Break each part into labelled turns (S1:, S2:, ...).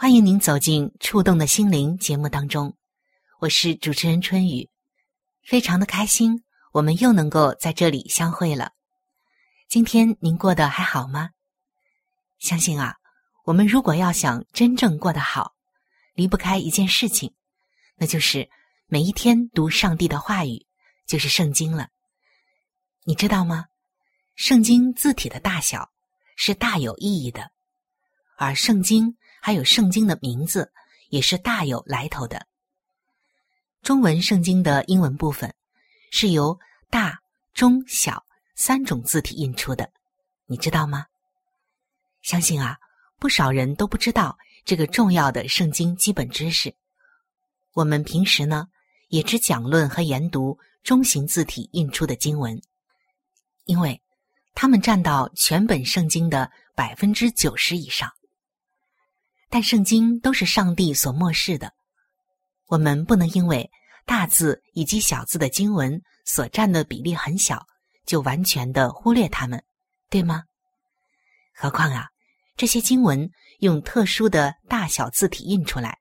S1: 欢迎您走进《触动的心灵》节目当中，我是主持人春雨，非常的开心，我们又能够在这里相会了。今天您过得还好吗？相信啊，我们如果要想真正过得好，离不开一件事情，那就是每一天读上帝的话语，就是圣经了。你知道吗？圣经字体的大小是大有意义的，而圣经还有圣经的名字也是大有来头的。中文圣经的英文部分是由大、中、小。三种字体印出的，你知道吗？相信啊，不少人都不知道这个重要的圣经基本知识。我们平时呢，也只讲论和研读中型字体印出的经文，因为它们占到全本圣经的百分之九十以上。但圣经都是上帝所漠视的，我们不能因为大字以及小字的经文所占的比例很小。就完全的忽略它们，对吗？何况啊，这些经文用特殊的大小字体印出来，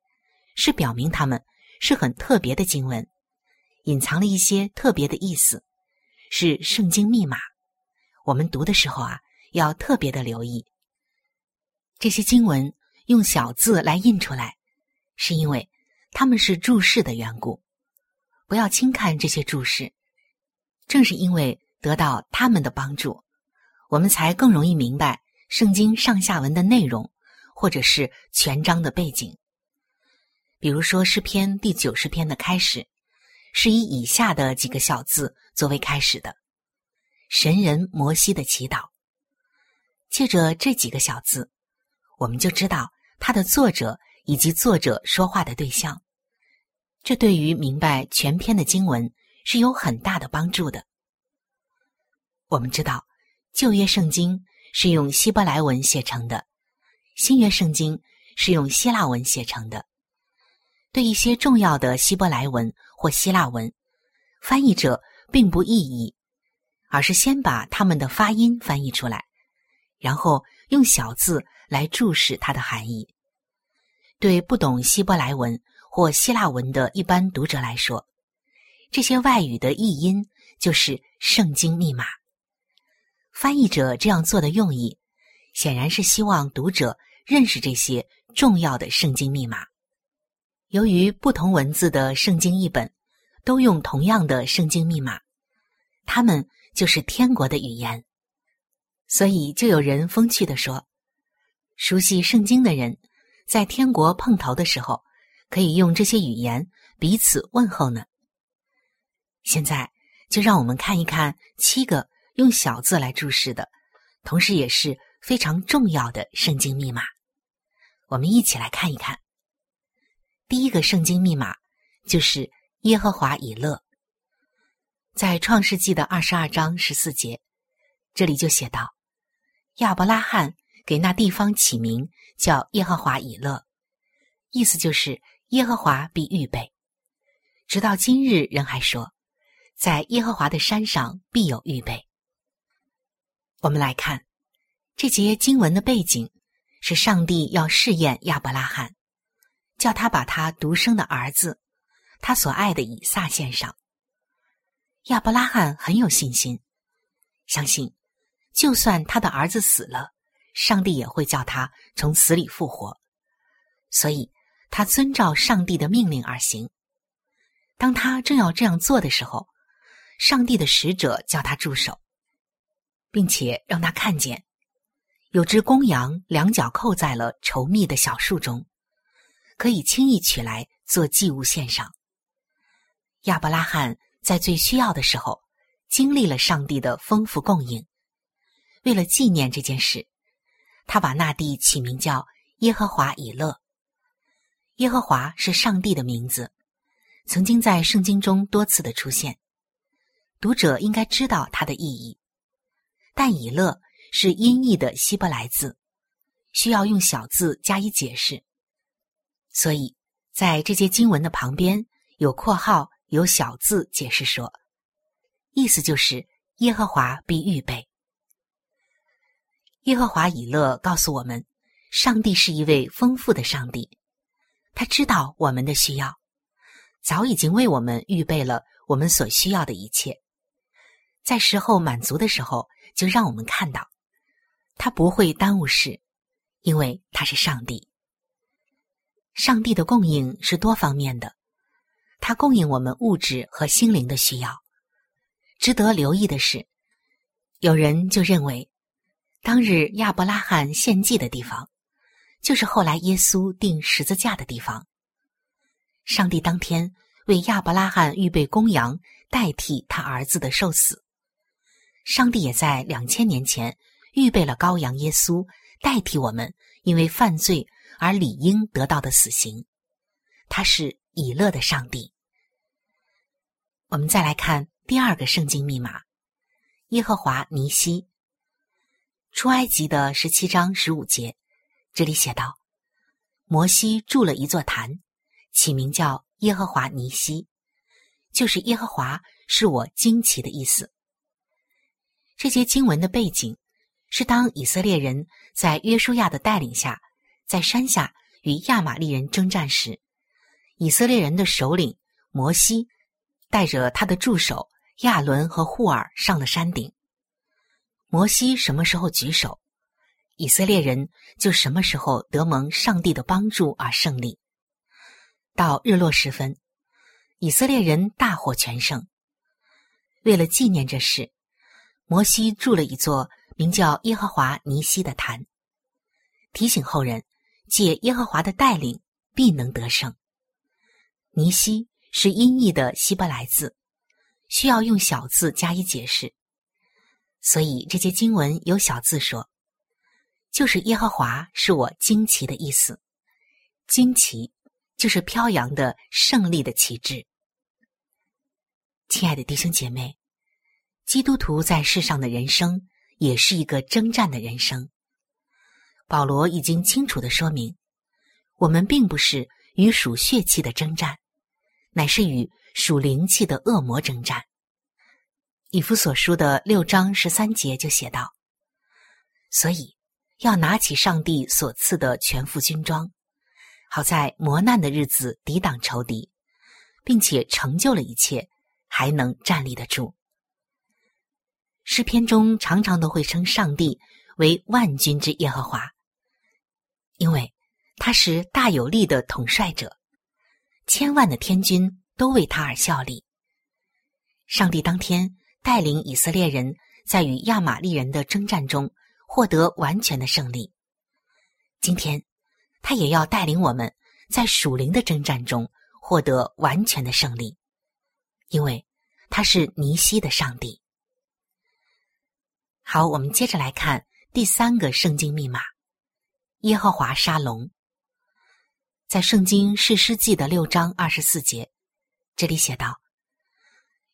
S1: 是表明他们是很特别的经文，隐藏了一些特别的意思，是圣经密码。我们读的时候啊，要特别的留意。这些经文用小字来印出来，是因为他们是注释的缘故。不要轻看这些注释，正是因为。得到他们的帮助，我们才更容易明白圣经上下文的内容，或者是全章的背景。比如说诗篇第九十篇的开始，是以以下的几个小字作为开始的：“神人摩西的祈祷。”借着这几个小字，我们就知道他的作者以及作者说话的对象。这对于明白全篇的经文是有很大的帮助的。我们知道，旧约圣经是用希伯来文写成的，新约圣经是用希腊文写成的。对一些重要的希伯来文或希腊文，翻译者并不意译，而是先把他们的发音翻译出来，然后用小字来注释它的含义。对不懂希伯来文或希腊文的一般读者来说，这些外语的译音就是圣经密码。翻译者这样做的用意，显然是希望读者认识这些重要的圣经密码。由于不同文字的圣经译本都用同样的圣经密码，它们就是天国的语言，所以就有人风趣的说：“熟悉圣经的人在天国碰头的时候，可以用这些语言彼此问候呢。”现在就让我们看一看七个。用小字来注释的，同时也是非常重要的圣经密码。我们一起来看一看。第一个圣经密码就是耶和华以勒，在创世纪的二十二章十四节，这里就写道：亚伯拉罕给那地方起名叫耶和华以勒，意思就是耶和华必预备。直到今日，人还说，在耶和华的山上必有预备。我们来看这节经文的背景，是上帝要试验亚伯拉罕，叫他把他独生的儿子，他所爱的以撒献上。亚伯拉罕很有信心，相信就算他的儿子死了，上帝也会叫他从死里复活。所以，他遵照上帝的命令而行。当他正要这样做的时候，上帝的使者叫他住手，并且让他看见有只公羊两脚扣在了稠密的小树中，可以轻易取来做祭物献上。亚伯拉罕在最需要的时候，经历了上帝的丰富供应。为了纪念这件事，他把那地起名叫耶和华以勒。耶和华是上帝的名字，曾经在圣经中多次的出现。读者应该知道它的意义，但以勒是音译的希伯来字，需要用小字加以解释。所以，在这些经文的旁边有括号，有小字解释说，意思就是耶和华必预备。耶和华以勒告诉我们，上帝是一位丰富的上帝。他知道我们的需要，早已经为我们预备了我们所需要的一切，在时候满足的时候，就让我们看到，他不会耽误事，因为他是上帝。上帝的供应是多方面的，他供应我们物质和心灵的需要。值得留意的是，有人就认为，当日亚伯拉罕献祭的地方。就是后来耶稣钉十字架的地方。上帝当天为亚伯拉罕预备公羊，代替他儿子的受死。上帝也在两千年前预备了羔羊耶稣，代替我们因为犯罪而理应得到的死刑。他是以乐的上帝。我们再来看第二个圣经密码：耶和华尼西。出埃及的十七章十五节。这里写道：“摩西筑了一座坛，起名叫耶和华尼西，就是耶和华是我惊奇的意思。”这些经文的背景是当以色列人在约书亚的带领下，在山下与亚玛利人征战时，以色列人的首领摩西带着他的助手亚伦和户尔上了山顶。摩西什么时候举手？以色列人就什么时候得蒙上帝的帮助而胜利。到日落时分，以色列人大获全胜。为了纪念这事，摩西筑了一座名叫耶和华尼西的坛，提醒后人借耶和华的带领必能得胜。尼西是音译的希伯来字，需要用小字加以解释，所以这些经文有小字说。就是耶和华是我惊奇的意思，惊奇就是飘扬的胜利的旗帜。亲爱的弟兄姐妹，基督徒在世上的人生也是一个征战的人生。保罗已经清楚的说明，我们并不是与属血气的征战，乃是与属灵气的恶魔征战。以弗所书的六章十三节就写道：“所以。”要拿起上帝所赐的全副军装，好在磨难的日子抵挡仇敌，并且成就了一切，还能站立得住。诗篇中常常都会称上帝为万军之耶和华，因为他是大有力的统帅者，千万的天军都为他而效力。上帝当天带领以色列人在与亚玛利人的征战中。获得完全的胜利。今天，他也要带领我们在属灵的征战中获得完全的胜利，因为他是尼西的上帝。好，我们接着来看第三个圣经密码：耶和华沙龙。在圣经士师记的六章二十四节，这里写道：“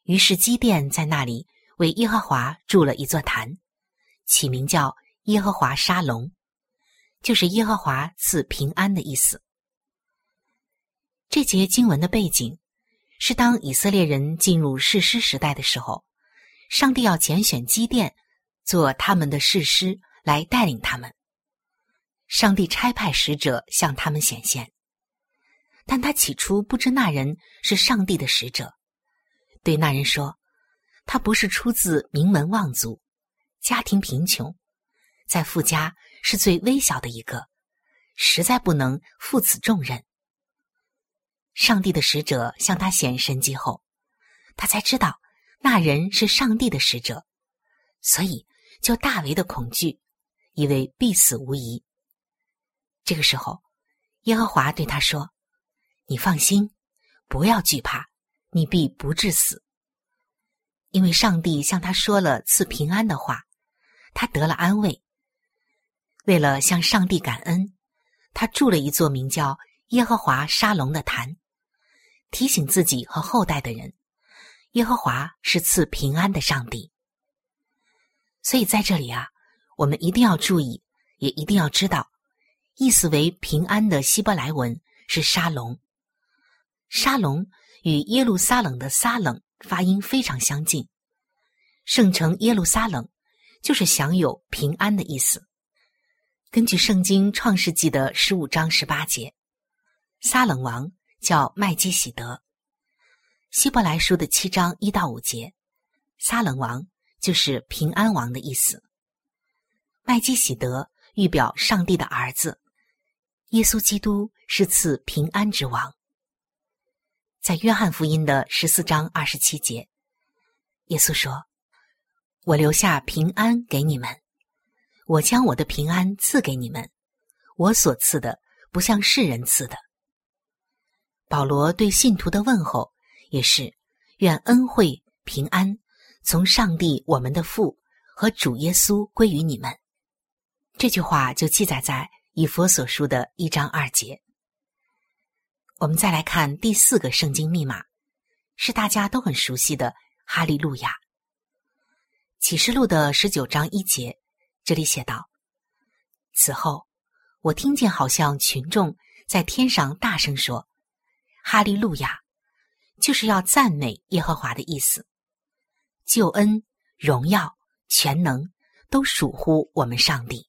S1: 于是基甸在那里为耶和华筑了一座坛，起名叫。”耶和华沙龙，就是耶和华赐平安的意思。这节经文的背景是当以色列人进入士师时代的时候，上帝要拣选基甸做他们的士师来带领他们。上帝差派使者向他们显现，但他起初不知那人是上帝的使者，对那人说：“他不是出自名门望族，家庭贫穷，在富家是最微小的一个，实在不能负此重任。”上帝的使者向他显神迹后，他才知道那人是上帝的使者，所以就大为的恐惧，以为必死无疑。这个时候，耶和华对他说：“你放心，不要惧怕，你必不致死。因为上帝向他说了赐平安的话，他得了安慰。为了向上帝感恩，他筑了一座名叫耶和华沙龙的坛，提醒自己和后代的人，耶和华是赐平安的上帝。所以在这里啊，我们一定要注意，也一定要知道。”意思为平安的希伯来文是沙龙，沙龙与耶路撒冷的撒冷发音非常相近。圣城耶路撒冷就是享有平安的意思。根据圣经创世纪的十五章十八节，撒冷王叫麦基喜德。希伯来书的七章一到五节，撒冷王就是平安王的意思。麦基喜德预表上帝的儿子。耶稣基督是赐平安之王。在约翰福音的十四章二十七节，耶稣说：“我留下平安给你们，我将我的平安赐给你们，我所赐的不像世人赐的。”保罗对信徒的问候也是：“愿恩惠平安从上帝我们的父和主耶稣归于你们。”这句话就记载在。以佛所书的一章二节，我们再来看第四个圣经密码，是大家都很熟悉的哈利路亚。启示录的十九章一节，这里写道：“此后，我听见好像群众在天上大声说：‘哈利路亚’，就是要赞美耶和华的意思。救恩、荣耀、全能都属乎我们上帝。”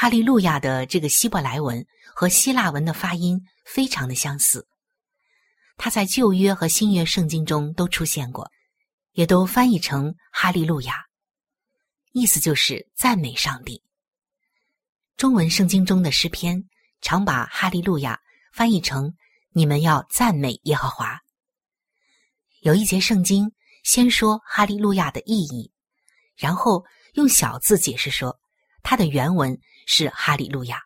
S1: 哈利路亚的这个希伯来文和希腊文的发音非常的相似，它在旧约和新约圣经中都出现过，也都翻译成哈利路亚，意思就是赞美上帝。中文圣经中的诗篇常把哈利路亚翻译成“你们要赞美耶和华”。有一节圣经先说哈利路亚的意义，然后用小字解释说它的原文。是哈利路亚，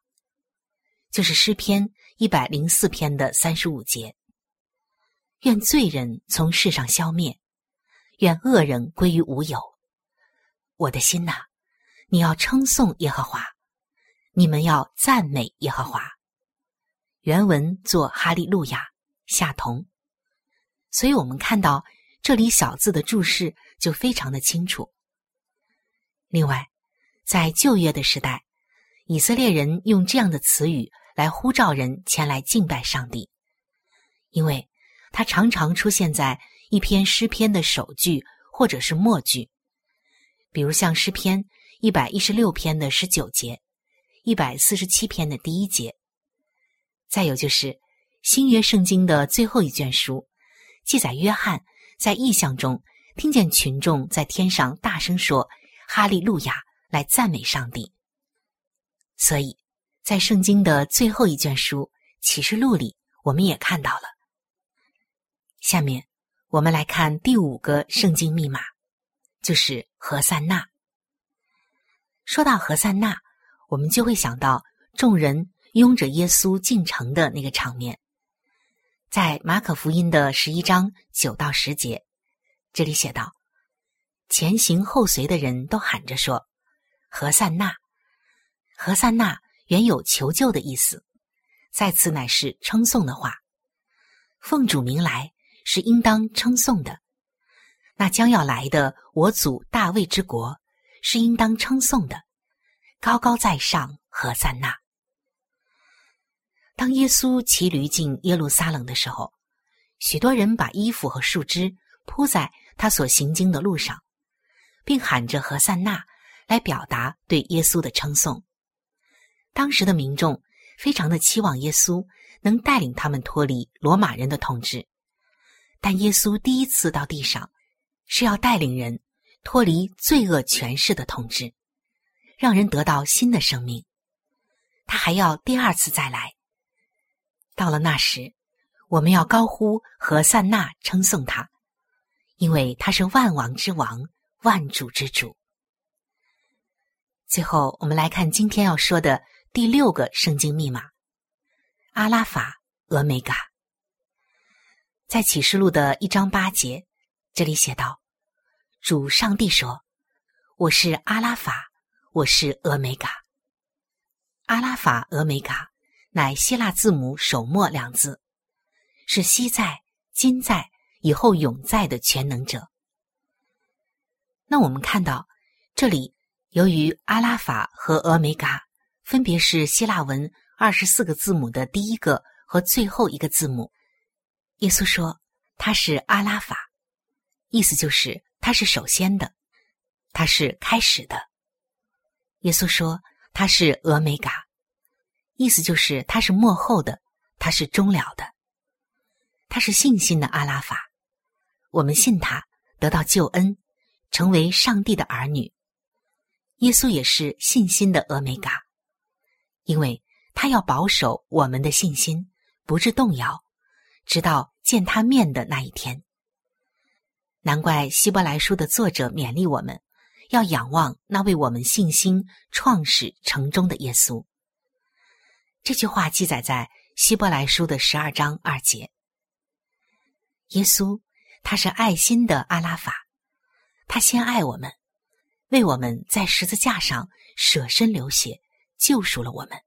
S1: 就是诗篇一百零四篇的三十五节。愿罪人从世上消灭，愿恶人归于无有。我的心呐，你要称颂耶和华，你们要赞美耶和华。原文作哈利路亚，下同。所以我们看到这里小字的注释就非常的清楚。另外，在旧约的时代。以色列人用这样的词语来呼召人前来敬拜上帝，因为它常常出现在一篇诗篇的首句或者是末句，比如像诗篇一百一十六篇的十九节，一百四十七篇的第一节。再有就是新约圣经的最后一卷书，记载约翰在异象中听见群众在天上大声说“哈利路亚”来赞美上帝。所以，在圣经的最后一卷书《启示录》里，我们也看到了。下面，我们来看第五个圣经密码，就是何塞纳。说到何塞纳，我们就会想到众人拥着耶稣进城的那个场面。在马可福音的十一章九到十节，这里写道：“前行后随的人都喊着说：‘何塞纳。’”何塞纳原有求救的意思，在此乃是称颂的话。奉主名来是应当称颂的，那将要来的我祖大卫之国是应当称颂的。高高在上，何塞纳。当耶稣骑驴进耶路撒冷的时候，许多人把衣服和树枝铺在他所行经的路上，并喊着何塞纳来表达对耶稣的称颂。当时的民众非常的期望耶稣能带领他们脱离罗马人的统治，但耶稣第一次到地上是要带领人脱离罪恶权势的统治，让人得到新的生命。他还要第二次再来。到了那时，我们要高呼和散那称颂他，因为他是万王之王，万主之主。最后，我们来看今天要说的第六个圣经密码：阿拉法、俄梅嘎。在启示录的一章八节，这里写道：“主上帝说，我是阿拉法，我是俄梅嘎。阿拉法、俄梅嘎。”乃希腊字母首末两字，是昔在、今在、以后永在的全能者。那我们看到这里，由于阿拉法和俄梅嘎分别是希腊文二十四个字母的第一个和最后一个字母，耶稣说他是阿拉法，意思就是他是首先的，他是开始的。耶稣说他是俄梅嘎。意思就是，他是幕后的，他是终了的，他是信心的阿拉法。我们信他，得到救恩，成为上帝的儿女。耶稣也是信心的俄梅嘎，因为他要保守我们的信心，不致动摇，直到见他面的那一天。难怪希伯来书的作者勉励我们，要仰望那为我们信心创始成终的耶稣。这句话记载在希伯来书的十二章二节。耶稣，他是爱心的阿拉法，他先爱我们，为我们在十字架上舍身流血，救赎了我们。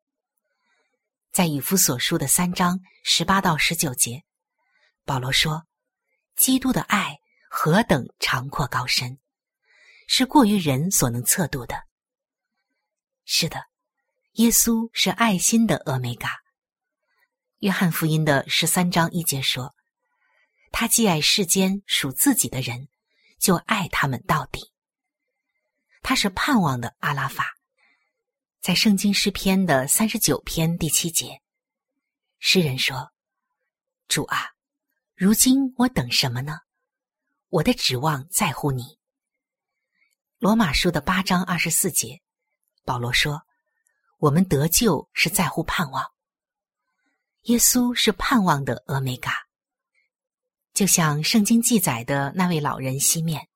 S1: 在以弗所书的三章十八到十九节，保罗说：“基督的爱何等长阔高深，是过于人所能测度的。”是的。耶稣是爱心的俄梅嘎。约翰福音的十三章一节说：“他既爱世间属自己的人，就爱他们到底。”他是盼望的阿拉法。在圣经诗篇的三十九篇第七节，诗人说：“主啊，如今我等什么呢？我的指望在乎你。”罗马书的八章二十四节，保罗说。我们得救是在乎盼望。耶稣是盼望的俄梅嘎，就像圣经记载的那位老人西面，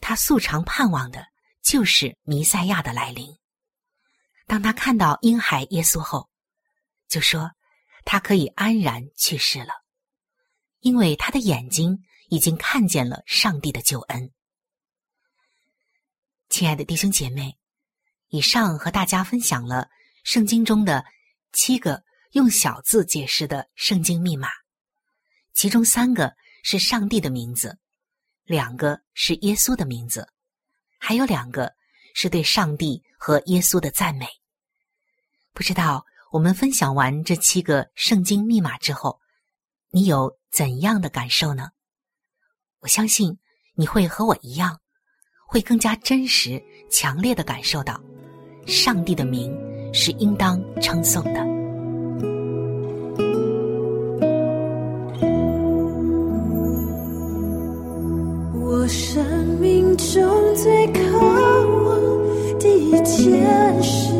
S1: 他素常盼望的就是弥赛亚的来临。当他看到婴孩耶稣后，就说他可以安然去世了，因为他的眼睛已经看见了上帝的救恩。亲爱的弟兄姐妹。以上和大家分享了圣经中的七个用小字解释的圣经密码，其中三个是上帝的名字，两个是耶稣的名字，还有两个是对上帝和耶稣的赞美。不知道我们分享完这七个圣经密码之后，你有怎样的感受呢？我相信你会和我一样，会更加真实、强烈的感受到。上帝的名是应当称颂的。
S2: 我生命中最渴望的一件事，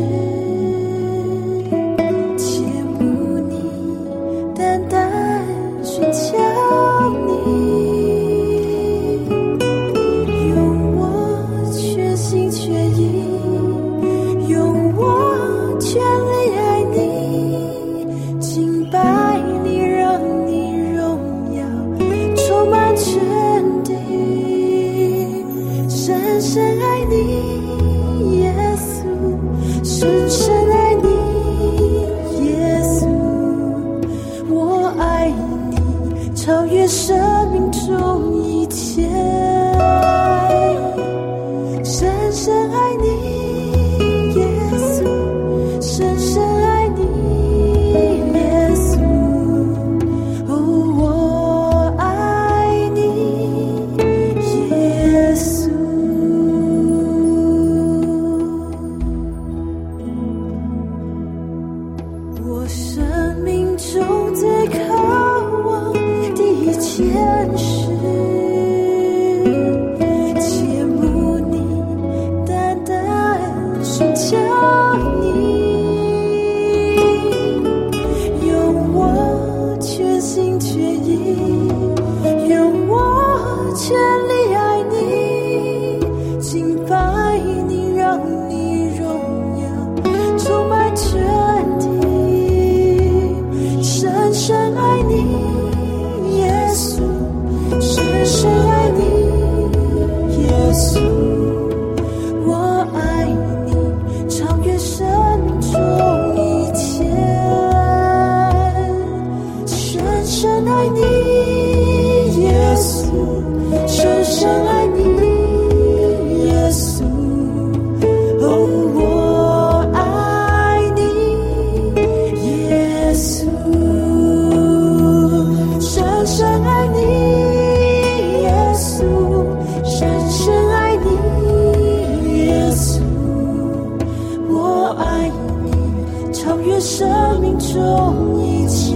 S2: 愿生命中一切，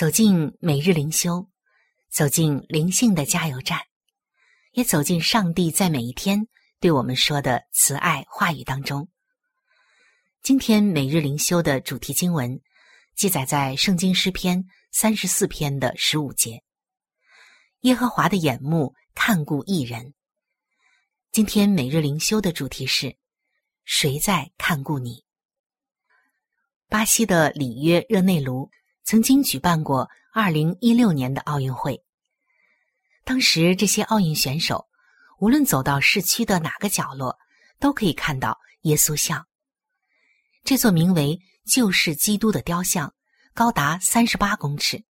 S1: 走进每日灵修，走进灵性的加油站，也走进上帝在每一天对我们说的慈爱话语当中。今天每日灵修的主题经文记载在圣经诗篇三十四篇的十五节。耶和华的眼目看顾一人。今天每日灵修的主题是。谁在看顾你？巴西的里约热内卢曾经举办过二零一六年的奥运会。当时这些奥运选手，无论走到市区的哪个角落，都可以看到耶稣像。这座名为“救世基督”的雕像，高达三十八公尺，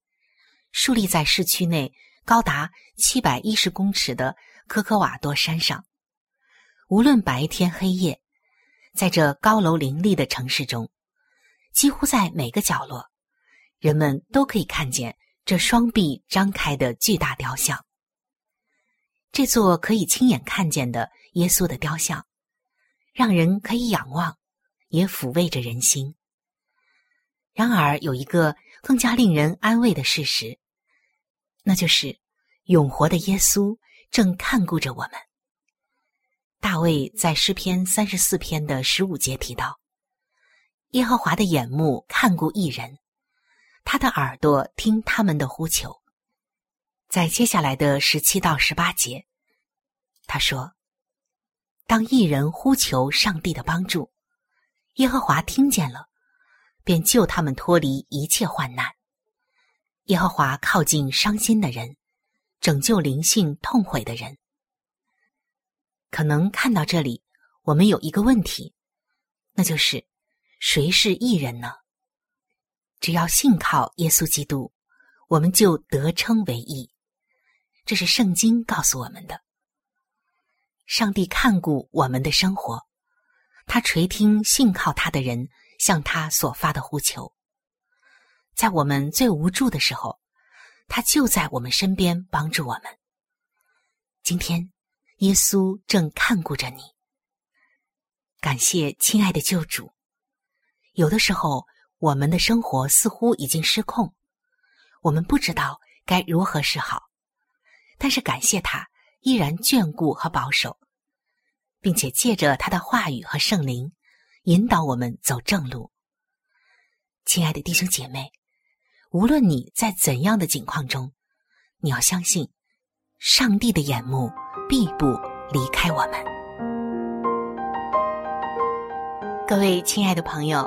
S1: 竖立在市区内高达七百一十公尺的科科瓦多山上。无论白天黑夜。在这高楼林立的城市中，几乎在每个角落，人们都可以看见这双臂张开的巨大雕像。这座可以亲眼看见的耶稣的雕像，让人可以仰望，也抚慰着人心。然而，有一个更加令人安慰的事实，那就是永活的耶稣正看顾着我们。大卫在诗篇三十四篇的十五节提到：“耶和华的眼目看顾一人，他的耳朵听他们的呼求。”在接下来的十七到十八节，他说：“当一人呼求上帝的帮助，耶和华听见了，便救他们脱离一切患难。耶和华靠近伤心的人，拯救灵性痛悔的人。”可能看到这里，我们有一个问题，那就是谁是艺人呢？只要信靠耶稣基督，我们就得称为义。这是圣经告诉我们的。上帝看顾我们的生活，他垂听信靠他的人向他所发的呼求。在我们最无助的时候，他就在我们身边帮助我们。今天，耶稣正看顾着你。感谢亲爱的救主。有的时候，我们的生活似乎已经失控，我们不知道该如何是好。但是感谢他依然眷顾和保守，并且借着他的话语和圣灵引导我们走正路。亲爱的弟兄姐妹，无论你在怎样的境况中，你要相信，上帝的眼目必不离开我们。各位亲爱的朋友，